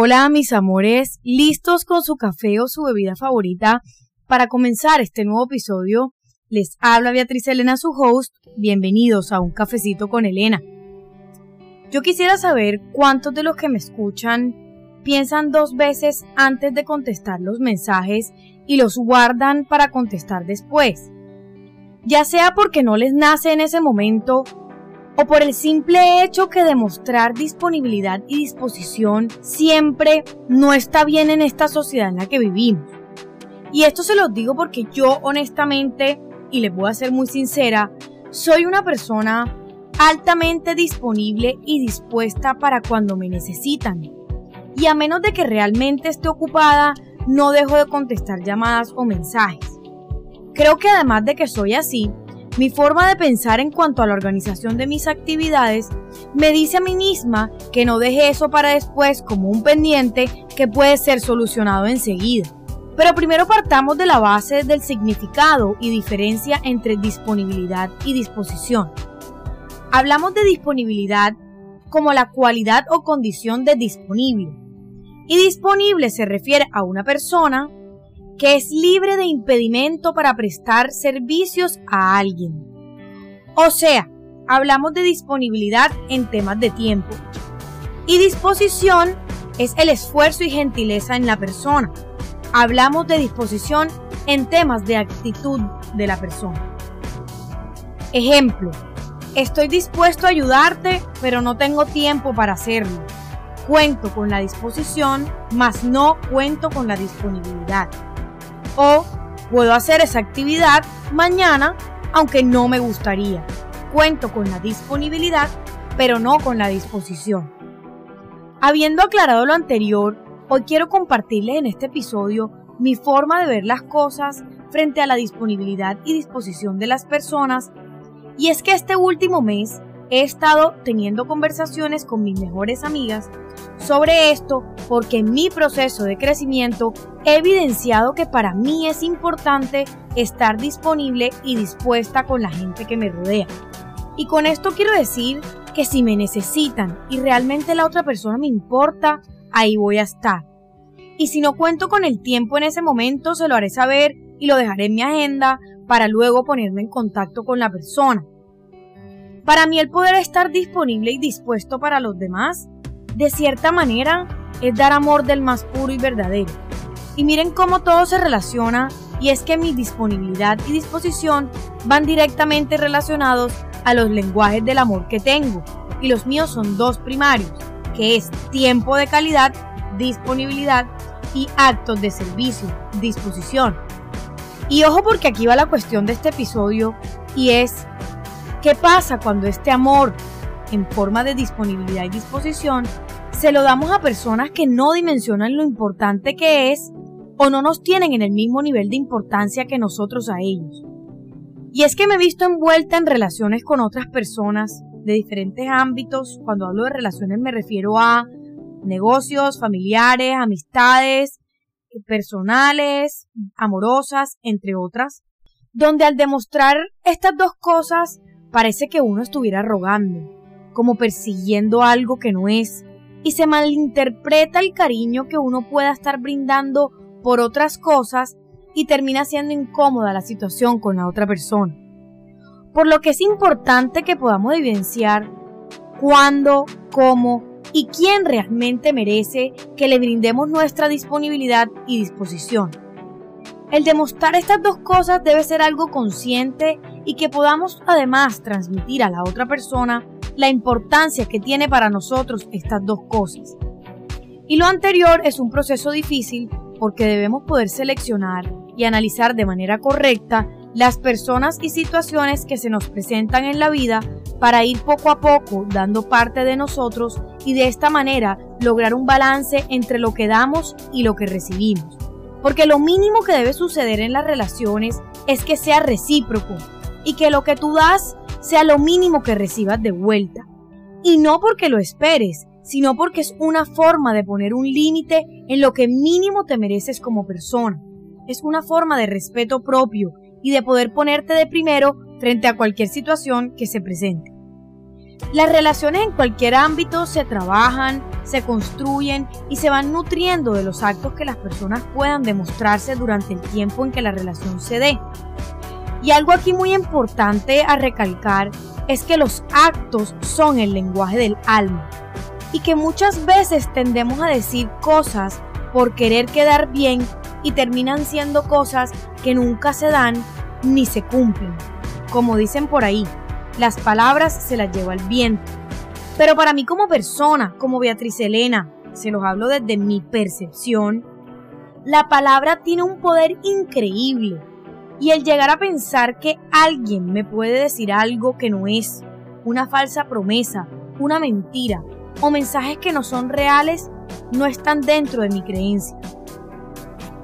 Hola mis amores, listos con su café o su bebida favorita para comenzar este nuevo episodio. Les habla Beatriz Elena, su host. Bienvenidos a un cafecito con Elena. Yo quisiera saber cuántos de los que me escuchan piensan dos veces antes de contestar los mensajes y los guardan para contestar después. Ya sea porque no les nace en ese momento o por el simple hecho que demostrar disponibilidad y disposición siempre no está bien en esta sociedad en la que vivimos. Y esto se los digo porque yo honestamente, y les voy a ser muy sincera, soy una persona altamente disponible y dispuesta para cuando me necesitan. Y a menos de que realmente esté ocupada, no dejo de contestar llamadas o mensajes. Creo que además de que soy así, mi forma de pensar en cuanto a la organización de mis actividades me dice a mí misma que no deje eso para después como un pendiente que puede ser solucionado enseguida. Pero primero partamos de la base del significado y diferencia entre disponibilidad y disposición. Hablamos de disponibilidad como la cualidad o condición de disponible. Y disponible se refiere a una persona que es libre de impedimento para prestar servicios a alguien. O sea, hablamos de disponibilidad en temas de tiempo. Y disposición es el esfuerzo y gentileza en la persona. Hablamos de disposición en temas de actitud de la persona. Ejemplo, estoy dispuesto a ayudarte, pero no tengo tiempo para hacerlo. Cuento con la disposición, mas no cuento con la disponibilidad o puedo hacer esa actividad mañana aunque no me gustaría. Cuento con la disponibilidad, pero no con la disposición. Habiendo aclarado lo anterior, hoy quiero compartirles en este episodio mi forma de ver las cosas frente a la disponibilidad y disposición de las personas, y es que este último mes he estado teniendo conversaciones con mis mejores amigas sobre esto porque en mi proceso de crecimiento he evidenciado que para mí es importante estar disponible y dispuesta con la gente que me rodea. Y con esto quiero decir que si me necesitan y realmente la otra persona me importa, ahí voy a estar. Y si no cuento con el tiempo en ese momento, se lo haré saber y lo dejaré en mi agenda para luego ponerme en contacto con la persona. Para mí el poder estar disponible y dispuesto para los demás, de cierta manera, es dar amor del más puro y verdadero. Y miren cómo todo se relaciona y es que mi disponibilidad y disposición van directamente relacionados a los lenguajes del amor que tengo. Y los míos son dos primarios, que es tiempo de calidad, disponibilidad y actos de servicio, disposición. Y ojo porque aquí va la cuestión de este episodio y es ¿Qué pasa cuando este amor en forma de disponibilidad y disposición se lo damos a personas que no dimensionan lo importante que es o no nos tienen en el mismo nivel de importancia que nosotros a ellos? Y es que me he visto envuelta en relaciones con otras personas de diferentes ámbitos. Cuando hablo de relaciones me refiero a negocios, familiares, amistades, personales, amorosas, entre otras, donde al demostrar estas dos cosas Parece que uno estuviera rogando, como persiguiendo algo que no es, y se malinterpreta el cariño que uno pueda estar brindando por otras cosas y termina siendo incómoda la situación con la otra persona. Por lo que es importante que podamos evidenciar cuándo, cómo y quién realmente merece que le brindemos nuestra disponibilidad y disposición. El demostrar estas dos cosas debe ser algo consciente y que podamos además transmitir a la otra persona la importancia que tiene para nosotros estas dos cosas. Y lo anterior es un proceso difícil porque debemos poder seleccionar y analizar de manera correcta las personas y situaciones que se nos presentan en la vida para ir poco a poco dando parte de nosotros y de esta manera lograr un balance entre lo que damos y lo que recibimos. Porque lo mínimo que debe suceder en las relaciones es que sea recíproco y que lo que tú das sea lo mínimo que recibas de vuelta. Y no porque lo esperes, sino porque es una forma de poner un límite en lo que mínimo te mereces como persona. Es una forma de respeto propio y de poder ponerte de primero frente a cualquier situación que se presente. Las relaciones en cualquier ámbito se trabajan, se construyen y se van nutriendo de los actos que las personas puedan demostrarse durante el tiempo en que la relación se dé. Y algo aquí muy importante a recalcar es que los actos son el lenguaje del alma y que muchas veces tendemos a decir cosas por querer quedar bien y terminan siendo cosas que nunca se dan ni se cumplen. Como dicen por ahí, las palabras se las lleva el viento. Pero para mí como persona, como Beatriz Elena, se los hablo desde mi percepción, la palabra tiene un poder increíble. Y el llegar a pensar que alguien me puede decir algo que no es, una falsa promesa, una mentira o mensajes que no son reales, no están dentro de mi creencia.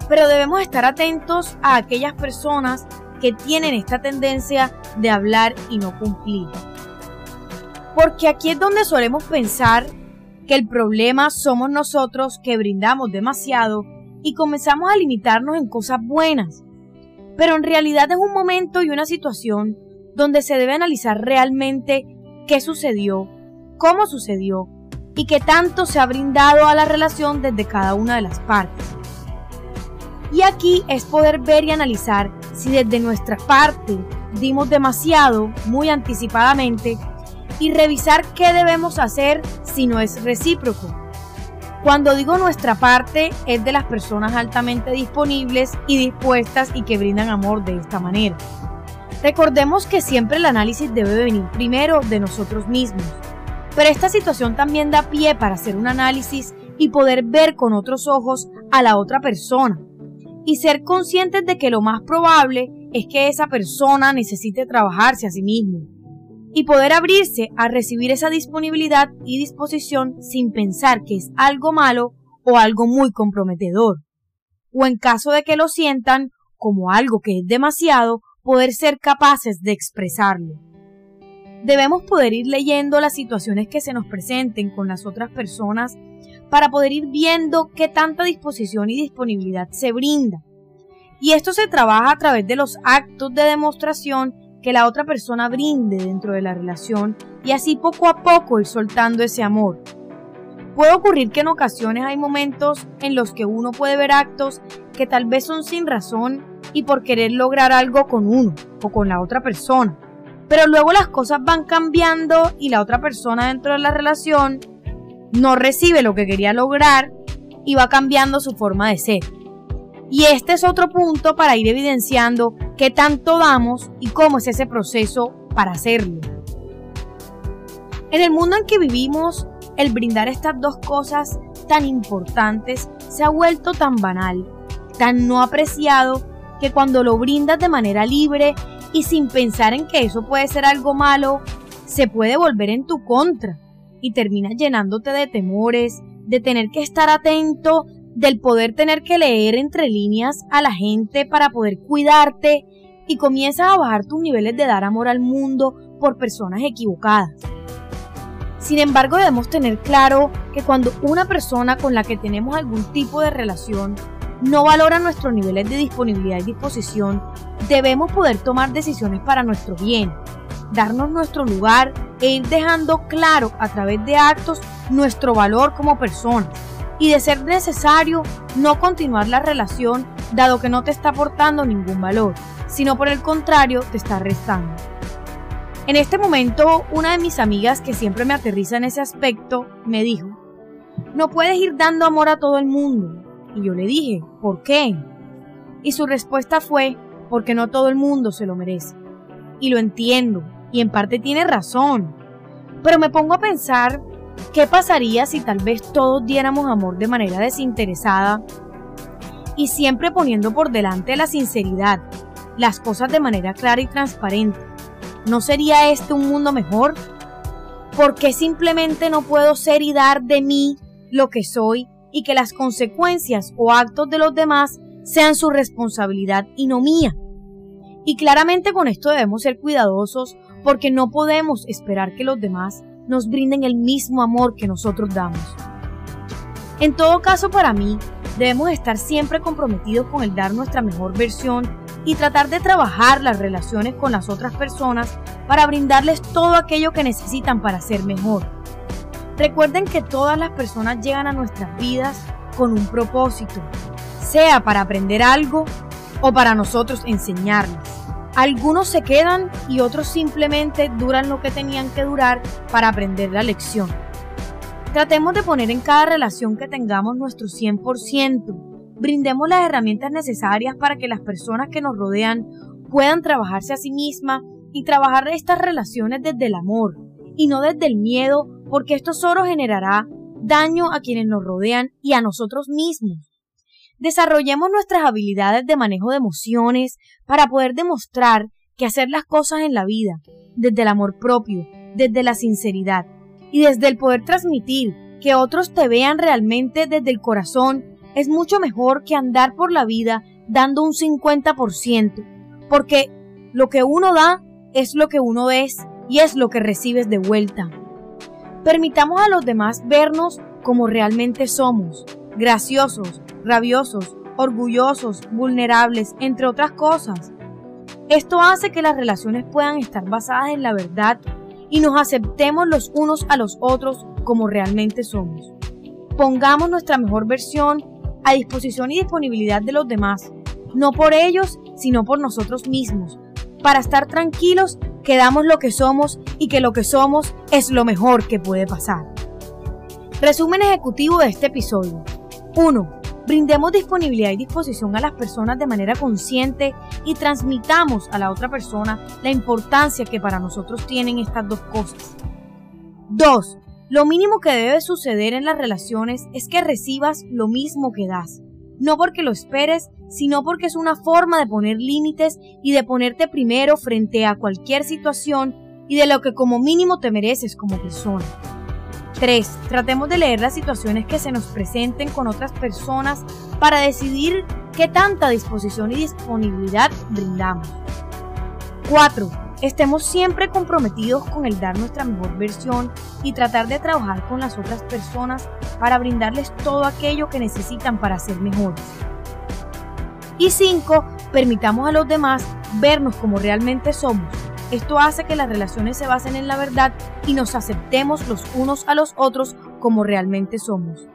Pero debemos estar atentos a aquellas personas que tienen esta tendencia de hablar y no cumplir. Porque aquí es donde solemos pensar que el problema somos nosotros que brindamos demasiado y comenzamos a limitarnos en cosas buenas. Pero en realidad es un momento y una situación donde se debe analizar realmente qué sucedió, cómo sucedió y qué tanto se ha brindado a la relación desde cada una de las partes. Y aquí es poder ver y analizar si desde nuestra parte dimos demasiado, muy anticipadamente, y revisar qué debemos hacer si no es recíproco. Cuando digo nuestra parte es de las personas altamente disponibles y dispuestas y que brindan amor de esta manera. Recordemos que siempre el análisis debe venir primero de nosotros mismos, pero esta situación también da pie para hacer un análisis y poder ver con otros ojos a la otra persona. Y ser conscientes de que lo más probable es que esa persona necesite trabajarse a sí mismo y poder abrirse a recibir esa disponibilidad y disposición sin pensar que es algo malo o algo muy comprometedor. O en caso de que lo sientan como algo que es demasiado, poder ser capaces de expresarlo. Debemos poder ir leyendo las situaciones que se nos presenten con las otras personas para poder ir viendo qué tanta disposición y disponibilidad se brinda. Y esto se trabaja a través de los actos de demostración que la otra persona brinde dentro de la relación y así poco a poco ir soltando ese amor. Puede ocurrir que en ocasiones hay momentos en los que uno puede ver actos que tal vez son sin razón y por querer lograr algo con uno o con la otra persona. Pero luego las cosas van cambiando y la otra persona dentro de la relación no recibe lo que quería lograr y va cambiando su forma de ser. Y este es otro punto para ir evidenciando qué tanto damos y cómo es ese proceso para hacerlo. En el mundo en que vivimos, el brindar estas dos cosas tan importantes se ha vuelto tan banal, tan no apreciado, que cuando lo brindas de manera libre y sin pensar en que eso puede ser algo malo, se puede volver en tu contra y terminas llenándote de temores, de tener que estar atento, del poder tener que leer entre líneas a la gente para poder cuidarte y comienzas a bajar tus niveles de dar amor al mundo por personas equivocadas. Sin embargo, debemos tener claro que cuando una persona con la que tenemos algún tipo de relación no valora nuestros niveles de disponibilidad y disposición, debemos poder tomar decisiones para nuestro bien, darnos nuestro lugar e ir dejando claro a través de actos nuestro valor como personas y de ser necesario no continuar la relación dado que no te está aportando ningún valor, sino por el contrario te está restando. En este momento, una de mis amigas que siempre me aterriza en ese aspecto me dijo, no puedes ir dando amor a todo el mundo. Y yo le dije, ¿por qué? Y su respuesta fue, porque no todo el mundo se lo merece. Y lo entiendo, y en parte tiene razón. Pero me pongo a pensar, ¿qué pasaría si tal vez todos diéramos amor de manera desinteresada y siempre poniendo por delante la sinceridad, las cosas de manera clara y transparente? ¿No sería este un mundo mejor? ¿Por qué simplemente no puedo ser y dar de mí lo que soy y que las consecuencias o actos de los demás sean su responsabilidad y no mía. Y claramente con esto debemos ser cuidadosos porque no podemos esperar que los demás nos brinden el mismo amor que nosotros damos. En todo caso, para mí, debemos estar siempre comprometidos con el dar nuestra mejor versión y tratar de trabajar las relaciones con las otras personas para brindarles todo aquello que necesitan para ser mejor. Recuerden que todas las personas llegan a nuestras vidas con un propósito, sea para aprender algo o para nosotros enseñarles. Algunos se quedan y otros simplemente duran lo que tenían que durar para aprender la lección. Tratemos de poner en cada relación que tengamos nuestro 100%, brindemos las herramientas necesarias para que las personas que nos rodean puedan trabajarse a sí mismas y trabajar estas relaciones desde el amor y no desde el miedo, porque esto solo generará daño a quienes nos rodean y a nosotros mismos. Desarrollemos nuestras habilidades de manejo de emociones para poder demostrar que hacer las cosas en la vida, desde el amor propio, desde la sinceridad y desde el poder transmitir que otros te vean realmente desde el corazón es mucho mejor que andar por la vida dando un 50%, porque lo que uno da es lo que uno es y es lo que recibes de vuelta. Permitamos a los demás vernos como realmente somos, graciosos, rabiosos, orgullosos, vulnerables, entre otras cosas. Esto hace que las relaciones puedan estar basadas en la verdad y nos aceptemos los unos a los otros como realmente somos. Pongamos nuestra mejor versión a disposición y disponibilidad de los demás, no por ellos, sino por nosotros mismos, para estar tranquilos que damos lo que somos y que lo que somos es lo mejor que puede pasar. Resumen ejecutivo de este episodio. 1. Brindemos disponibilidad y disposición a las personas de manera consciente y transmitamos a la otra persona la importancia que para nosotros tienen estas dos cosas. 2. Lo mínimo que debe suceder en las relaciones es que recibas lo mismo que das. No porque lo esperes, sino porque es una forma de poner límites y de ponerte primero frente a cualquier situación y de lo que como mínimo te mereces como persona. 3. Tratemos de leer las situaciones que se nos presenten con otras personas para decidir qué tanta disposición y disponibilidad brindamos. 4 Estemos siempre comprometidos con el dar nuestra mejor versión y tratar de trabajar con las otras personas para brindarles todo aquello que necesitan para ser mejores. Y 5. Permitamos a los demás vernos como realmente somos. Esto hace que las relaciones se basen en la verdad y nos aceptemos los unos a los otros como realmente somos.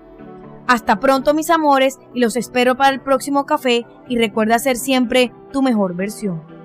Hasta pronto mis amores y los espero para el próximo café y recuerda ser siempre tu mejor versión.